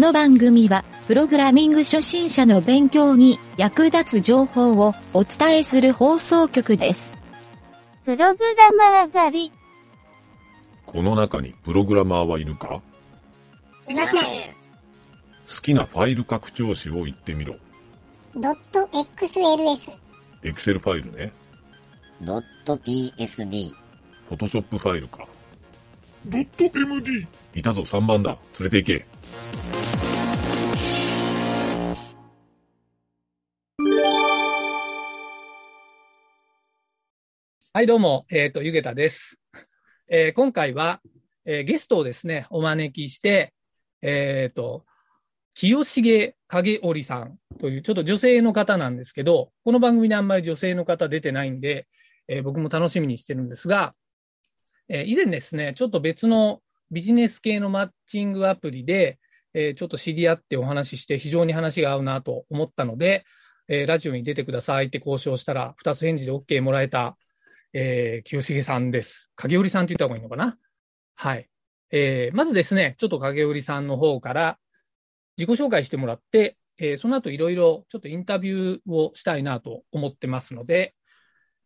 この番組は、プログラミング初心者の勉強に役立つ情報をお伝えする放送局です。プログラマー狩り。この中にプログラマーはいるか？いません。好きなファイル拡張子を言ってみろ。ドット XLS。Excel ファイルね。ドット PSD。Photoshop ファイルか。ドット MD。いたぞ3番だ。連れて行け。はい、どうも、えっ、と、ゆげたです。えー今回は、えーゲストをですね、お招きして、えっ、と、清重影織さんという、ちょっと女性の方なんですけど、この番組にあんまり女性の方出てないんで、え僕も楽しみにしてるんですが、え以前ですね、ちょっと別のビジネス系のマッチングアプリで、えちょっと知り合ってお話しして非常に話が合うなと思ったので、えラジオに出てくださいって交渉したら、二つ返事で OK もらえた、えー、清重さんです。影織さんって言った方がいいのかな？はい。えー、まずですね、ちょっと影織さんの方から自己紹介してもらって、えー、その後いろいろちょっとインタビューをしたいなと思ってますので、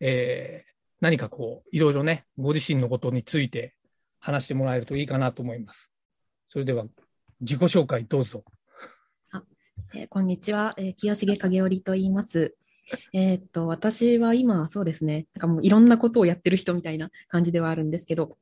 えー、何かこう、いろいろね、ご自身のことについて話してもらえるといいかなと思います。それでは、自己紹介どうぞ。あえーこんにちは、えー清重影織と言います。えーっと、私は今、そうですね、なんかもういろんなことをやってる人みたいな感じではあるんですけど、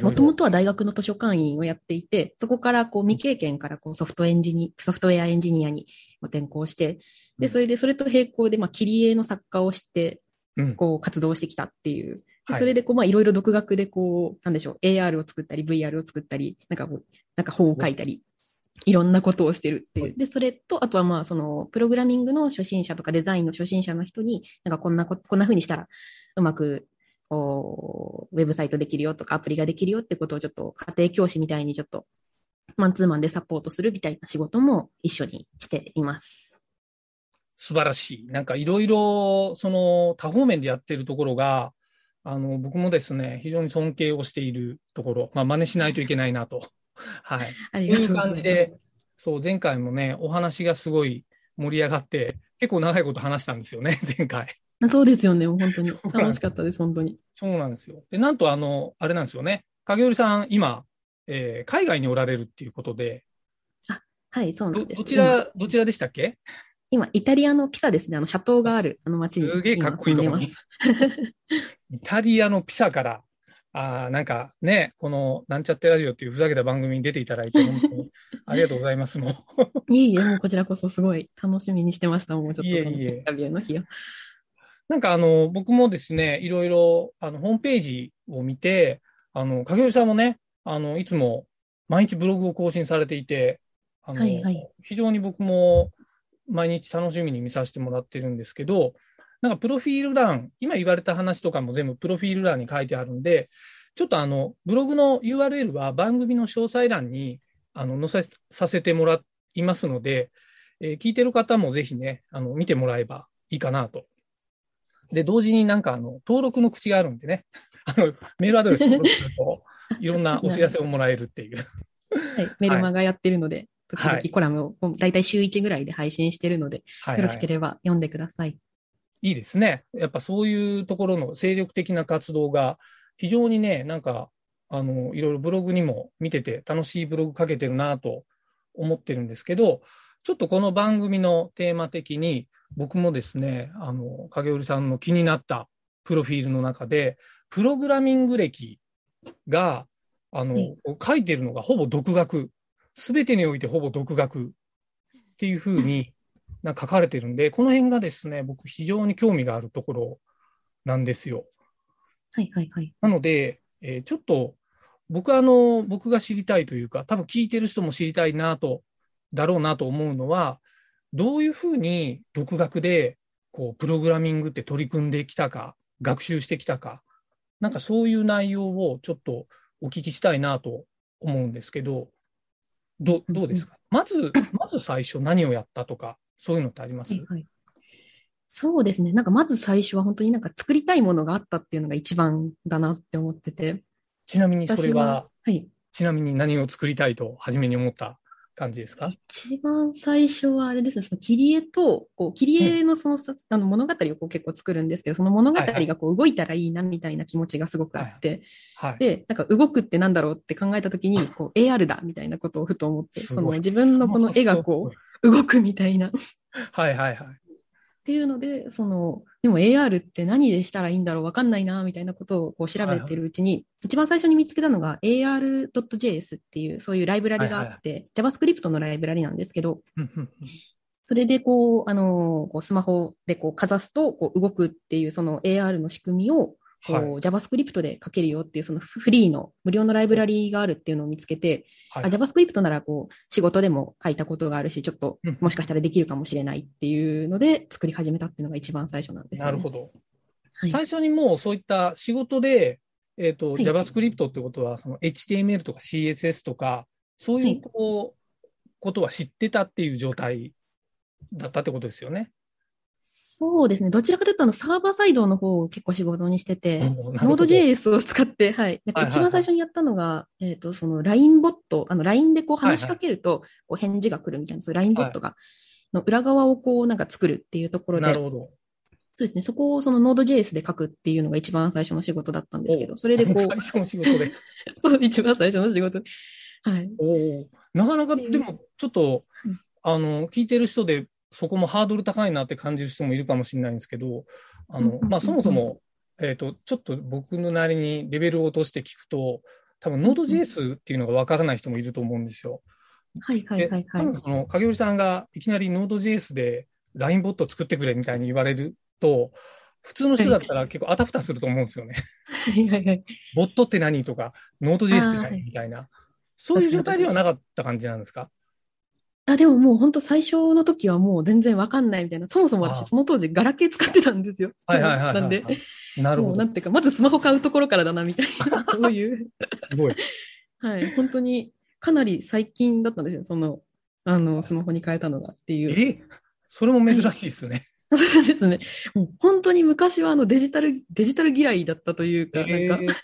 もともとは大学の図書館員をやっていて、そこからこう未経験からこうソフトエンジニソフトウェアエンジニアに転校して、で、うん。それで、それと並行で、まあ、切り絵の作家をして、うん。こう活動してきたっていう。ではい。それでこう、まあ、いろいろ独学でこう、なんでしょう、AR を作ったり、VR を作ったり、なんかこう、なんか本を書いたり、いろんなことをしてるっていう。で、それと、あとはまあ、その、プログラミングの初心者とかデザインの初心者の人に、なんかこんなこ、こんな風にしたら、うまく、こうウェブサイトできるよとか、アプリができるよってことをちょっと家庭教師みたいにちょっと、マンツーマンでサポートするみたいな仕事も一緒にしています。素晴らしい。なんかいろいろ、その多方面でやってるところが、あの、僕もですね、非常に尊敬をしているところ、まあ真似しないといけないなと。はい。あこういう感じで、そう、前回もね、お話がすごい盛り上がって、結構長いこと話したんですよね、前回。そうですよね、本当に。楽しかったです、本当に。そうなんですよ。で、なんとあの、あれなんですよね。影織さん、今、えー海外におられるっていうことで、はい、そうなどんです。どちら、どちらでしたっけ？今、イタリアのピサですね。あの、シャトーがある、あの街にすげえかっ今こいいとこに。イタリアのピサから、あーなんかね、このなんちゃってラジオっていうふざけた番組に出ていただいて、本当にありがとうございます。もう。いえいえ、もうこちらこそすごい楽しみにしてました。もうちょっといえいえこのインタビューの日を。なんかあの、僕もですね、いろいろ、あの、ホームページを見て、あの、影織さんもね、あの、いつも毎日ブログを更新されていて、あの、はいはい非常に僕も毎日楽しみに見させてもらってるんですけど、なんかプロフィール欄、今言われた話とかも全部プロフィール欄に書いてあるんで、ちょっとあの、ブログの URL は番組の詳細欄に、あの、載せさせてもらいますので、えー聞いてる方もぜひね、あの、見てもらえばいいかなとで、同時になんかあの、登録の口があるんでね、あの、メールアドレス登録すると、いろんなお知らせをもらえるっていう。はい、メルマガやってるので、時々はいコラムを、だいたい週1ぐらいで配信してるので、はい、よろしけはい。れば読んでください。いいですね。やっぱそういうところの精力的な活動が、非常にね、なんか、あの、いろいろブログにも見てて、楽しいブログ書けてるなと思ってるんですけど、ちょっとこの番組のテーマ的に、僕もですね、あの、影織さんの気になったプロフィールの中で、プログラミング歴が、あの、はい書いてるのがほぼ独学。すべてにおいてほぼ独学っていうふうになんか書かれてるんで、この辺がですね、僕非常に興味があるところなんですよ。はいはいはい。なので、えーちょっと僕はあの、僕が知りたいというか、多分聞いてる人も知りたいなと、だろうなと思うのは、どういうふうに独学で、こう、プログラミングって取り組んできたか、学習してきたか、なんかそういう内容をちょっとお聞きしたいなと思うんですけど、どどうですか？まず、まず最初何をやったとか、そういうのってあります？はいはい。そうですね。なんかまず最初は本当になんか作りたいものがあったっていうのが一番だなって思ってて。ちなみにそれは、はい。ちなみに何を作りたいと初めに思った感じですか？一番最初はあれですね、その切り絵と、こう、切り絵のその、さあの物語をこう結構作るんですけど、その物語がこう動いたらいいなみたいな気持ちがすごくあって、はい。で、なんか動くってなんだろうって考えたときに、こう AR だみたいなことをふと思って、その自分のこの絵がこう動くみたいな。っはいはいはい。ていうので、その、でも AR って何でしたらいいんだろうわかんないなみたいなことをこう調べてるうちに、一番最初に見つけたのが AR.js っていうそういうライブラリがあって、JavaScript のライブラリなんですけど、それでこう、あのこうスマホでこうかざすとこう動くっていうその AR の仕組みをこう、はい JavaScript で書けるよっていうそのフフリーの無料のライブラリがあるっていうのを見つけて、はいあ JavaScript ならこう仕事でも書いたことがあるし、ちょっとうんもしかしたらできるかもしれないっていうので作り始めたっていうのが一番最初なんですよ、ね。なるほど。はい最初にもうそういった仕事で、えっ、と、はい JavaScript ってことは、その HTML とか CSS とか、そうはいいうこう、ことは知ってたっていう状態だったってことですよね。そうですね。どちらかというと、あの、サーバーサイドの方を結構仕事にしてて、おーなるほど Node.js を使って、はい。なんかはいはいはい一番最初にやったのが、えっ、と、その LINE ボット、あの LINE でこう話しかけると、こう返事が来るみたいな、そういう LINE ボットが、の裏側をこうなんか作るっていうところで、なるほど。そうですね。そこをその Node.js で書くっていうのが一番最初の仕事だったんですけど、それでこう最、初の仕事で。そう、一番最初の仕事で。はい。おーなかなか、でも、ちょっとうん、あの、聞いてる人で、そこもハードル高いなって感じる人もいるかもしれないんですけど、あの、まあ、そもそも、えっ、と、ちょっと僕のなりにレベルを落として聞くと、多分 Node.js っていうのがわからない人もいると思うんですよ。はいはいはいはいで多。分その、影織さんがいきなり Node.js で LINE ボット作ってくれみたいに言われると、普通の人だったら結構あたふたすると思うんですよね。はいはいはい。ボットって何とか、Node.js って何みたいな。そういう状態ではなかった感じなんですか？あ、でももう本当最初の時はもう全然わかんないみたいな。そもそもあ私その当時ガラケー使ってたんですよ。はいはいはいはい。なんで、なるほどな。んていうか、まずスマホ買うところからだなみたいな、そういう、すごい。はい、本当にかなり最近だったんですよ。その、あの、スマホに変えたのがっていう。え？それも珍しいですね。そうですね。もう本当に昔はあのデジタル、デジタル嫌いだったというか、なんか、えー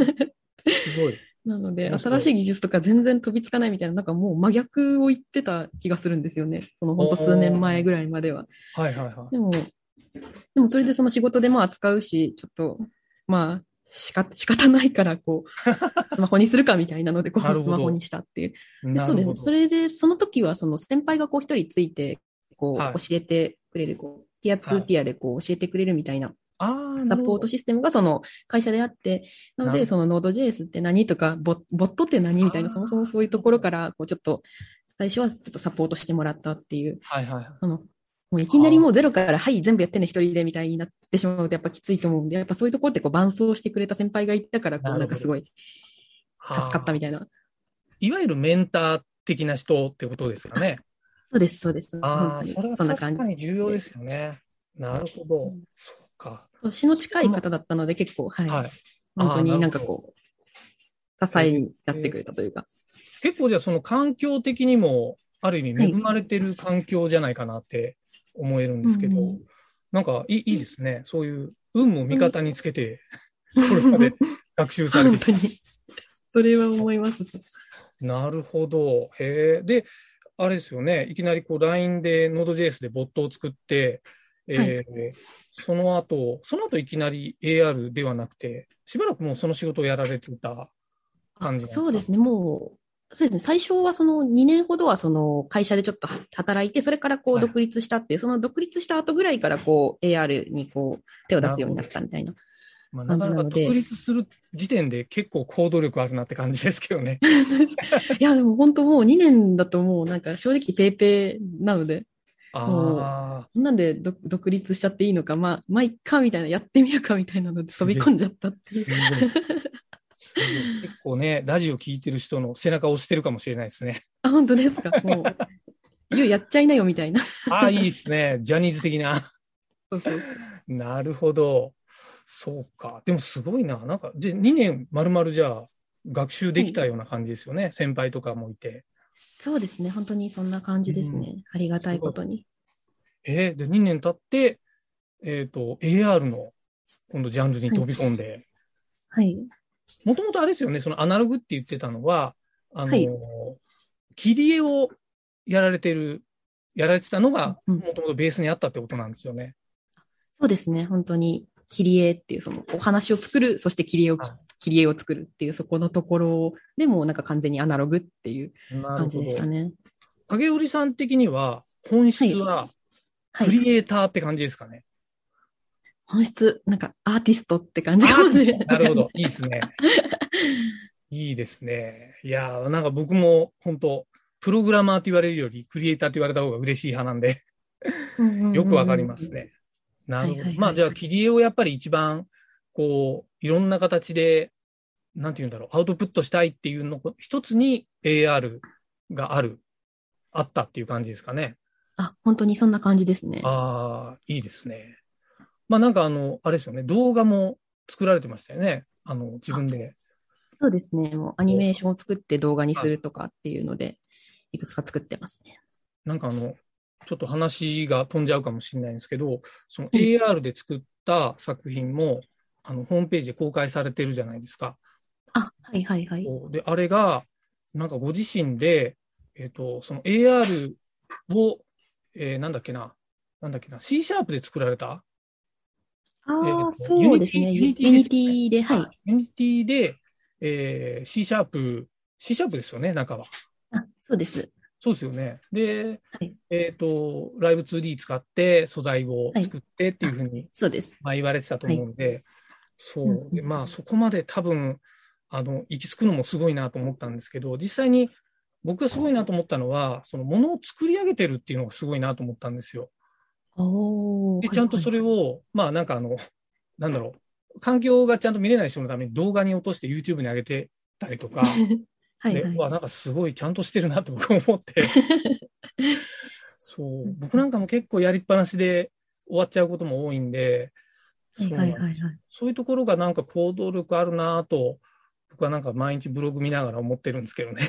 すごい。なので、新しい技術とか全然飛びつかないみたいな、なんかもう真逆を言ってた気がするんですよね。その本当数年前ぐらいまでは。はいはいはい。でも、でもそれでその仕事でまあ使うし、ちょっと、まあ、しか、仕方ないから、こう、スマホにするかみたいなので、こう、スマホにしたっていう。でそうですね。それで、その時は、その先輩がこう一人ついて、こう、はい教えてくれる、こう、ピアツーピアでこう教えてくれるみたいなサ。ポートシステムがその会社であって、なので、その Node.js って何とか、ボボットって何みたいな、そもそもそういうところから、こうちょっと、最初はちょっとサポートしてもらったっていう、はいはいはい。あの、もういきなりもうゼロから、はい、全部やってね、一人でみたいになってしまうとやっぱきついと思うんで、やっぱそういうところってこう伴走してくれた先輩がいたから、こうなんかすごい助かったみたいな。いわゆるメンター的な人ってことですかね。そうです、そうです。ああ、それはそんな感じ。確かに重要ですよね。なるほど。そうか。年の近い方だったので結構、はい。はい。本当になんかこう、支えになってくれたというか。結構じゃあその環境的にも、ある意味恵まれてる環境じゃないかなって思えるんですけど、うんなんかいいいいですね。そういう運も味方につけて、これまで学習されて本当に。それは思います。なるほど。へえ。で、あれですよね。いきなりこう LINE で Node.js でボットを作って、えーその後、その後いきなり AR ではなくて、しばらくもうその仕事をやられてた感じそうですね、もう、そうですね、最初はその2年ほどはその会社でちょっと働いて、それからこうはい。独立したっていう、その独立した後ぐらいからこう AR にこう手を出すようになったみたいな。まあ、なので独立する時点で結構行動力あるなって感じですけどね。いや、でも本当もう2年だともうなんか正直ペーペーなので、ああ、なんで独独立しちゃっていいのか、まあ、まあ、いっかみたいな、やってみるかみたいなので飛び込んじゃったっていう結構ね、ラジオ聞いてる人の背中を押してるかもしれないですね。あ、本当ですか？もう、ゆうやっちゃいなよみたいな。ああ、いいですね。ジャニーズ的な。そうそうなるほど。そうか。でもすごいな。なんか、じゃ2年丸々じゃあ、学習できたような感じですよね。先輩とかもいて。そうですね。本当にそんな感じですね。ありがたいことに。えーで、2年経って、えっ、と、AR の、今度ジャンルに飛び込んで、はい。もともとあれですよね、そのアナログって言ってたのは、あの、はい切り絵をやられてる、やられてたのが、うんもともとベースにあったってことなんですよね。そうですね。本当に、切り絵っていう、その、お話を作る、そして切り絵をはい、切り絵を作るっていう、そこのところでも、なんか完全にアナログっていうな感じでしたね。影織さん的には、本質は、はい。クリエイターって感じですかね？本質、なんかアーティストって感じかもしれない。なるほど。いいですね。いいですね。いやー、なんか僕も本当プログラマーって言われるより、クリエイターって言われた方が嬉しい派なんで、よくわかります。ね。なるほど。はいはいはいまあ、じゃあ、切り絵をやっぱり一番、こう、いろんな形で、なんて言うんだろう、アウトプットしたいっていうの一つに AR がある、あったっていう感じですかね。あ、本当にそんな感じですね。ああ、いいですね。まあなんかあの、あれですよね、動画も作られてましたよね。あの、自分で。そうですね。もうアニメーションを作って動画にするとかっていうので、いくつか作ってますね。なんかあの、ちょっと話が飛んじゃうかもしれないんですけど、そのうん AR で作った作品も、あの、ホームページで公開されてるじゃないですか。あ、はいはいはい。で、あれが、なんかご自身で、えっ、と、その AR を、えーなんだっけな、なんだっけな、C シャープで作られた？あえーとあ、そうですね。 Unity Unity で、はい。 Unity で、えー C シャープ、C シャープですよね、中は。あ、そうです。そうですよね。で、はいえっ、と、ライブ 2D 使って素材を作ってっていうふうに、そうです。まあ、言われてたと思うんで、そうう。んで、まあ、そこまで多分、あの、行き着くのもすごいなと思ったんですけど、実際に僕がすごいなと思ったのは、そのものを作り上げてるっていうのがすごいなと思ったんですよ。おで、ちゃんとそれを。を、まあ、なんかあの、なんだろう、環境がちゃんと見れない人のために動画に落として YouTube に上げてたりとか、で、はいはいうわ、なんかすごいちゃんとしてるなって僕は思って。そう。僕なんかも結構やりっぱなしで終わっちゃうことも多いんで。そういうところがなんか行動力あるなと、僕はなんか毎日ブログ見ながら思ってるんですけどね。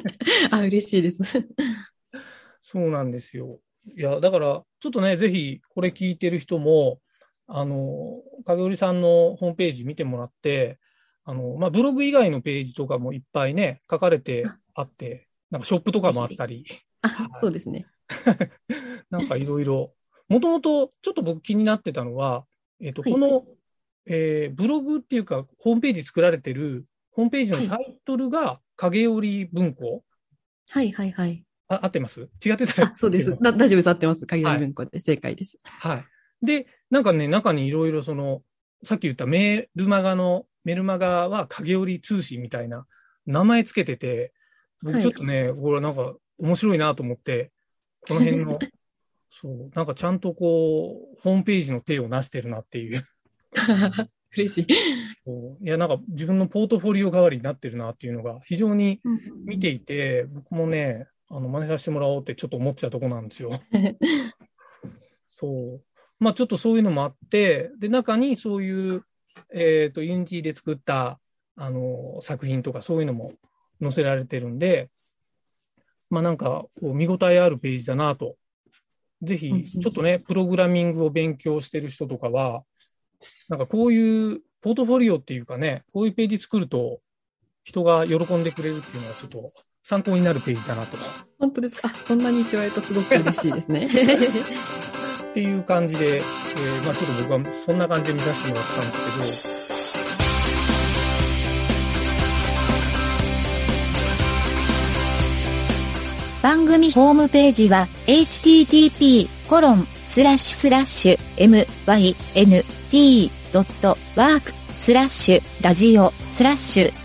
あ、嬉しいです。そうなんですよ。いや、だから、ちょっとね、ぜひこれ聞いてる人も、あの、影織さんのホームページ見てもらって、あの、まあ、ブログ以外のページとかもいっぱいね、書かれてあって、なんかショップとかもあったり、あ、そうですね。なんかいろいろ。もともと、ちょっと僕気になってたのは、えっ、と、はいこの、えーブログっていうか、ホームページ作られてる、ホームページのタイトルが、影織文庫、はいはいはい。あ、合ってます？違ってたらあ、そうです。だ大丈夫です。合ってます。鍵の文庫で正解です。はい。で、なんかね、中にいろいろその、さっき言ったメルマガの、メルマガは影織通信みたいな名前つけてて、はい僕ちょっとね、これなんか面白いなと思って、この辺の、そう、なんかちゃんとこう、ホームページの体をなしてるなっていう。嬉しい。いや、なんか自分のポートフォリオ代わりになってるなっていうのが非常に見ていて、僕もね、あの、真似させてもらおうってちょっと思ってたとこなんですよ。そう。まあちょっとそういうのもあって、で、中にそういう、えっ、と、 Unity で作った、あの、作品とかそういうのも載せられてるんで、まあなんか、こう、見応えあるページだなと。ぜひ、ちょっとね、プログラミングを勉強してる人とかは、なんかこういうポートフォリオっていうかね、こういうページ作ると、人が喜んでくれるっていうのはちょっと参考になるページだなと。本当ですか？あ、そんなに言われるとすごく嬉しいですね。っていう感じで、えーまあちょっと僕はそんな感じで見させてもらったんですけど、番組ホームページは http:// myn.t.work スラッシュラジオスラッシュ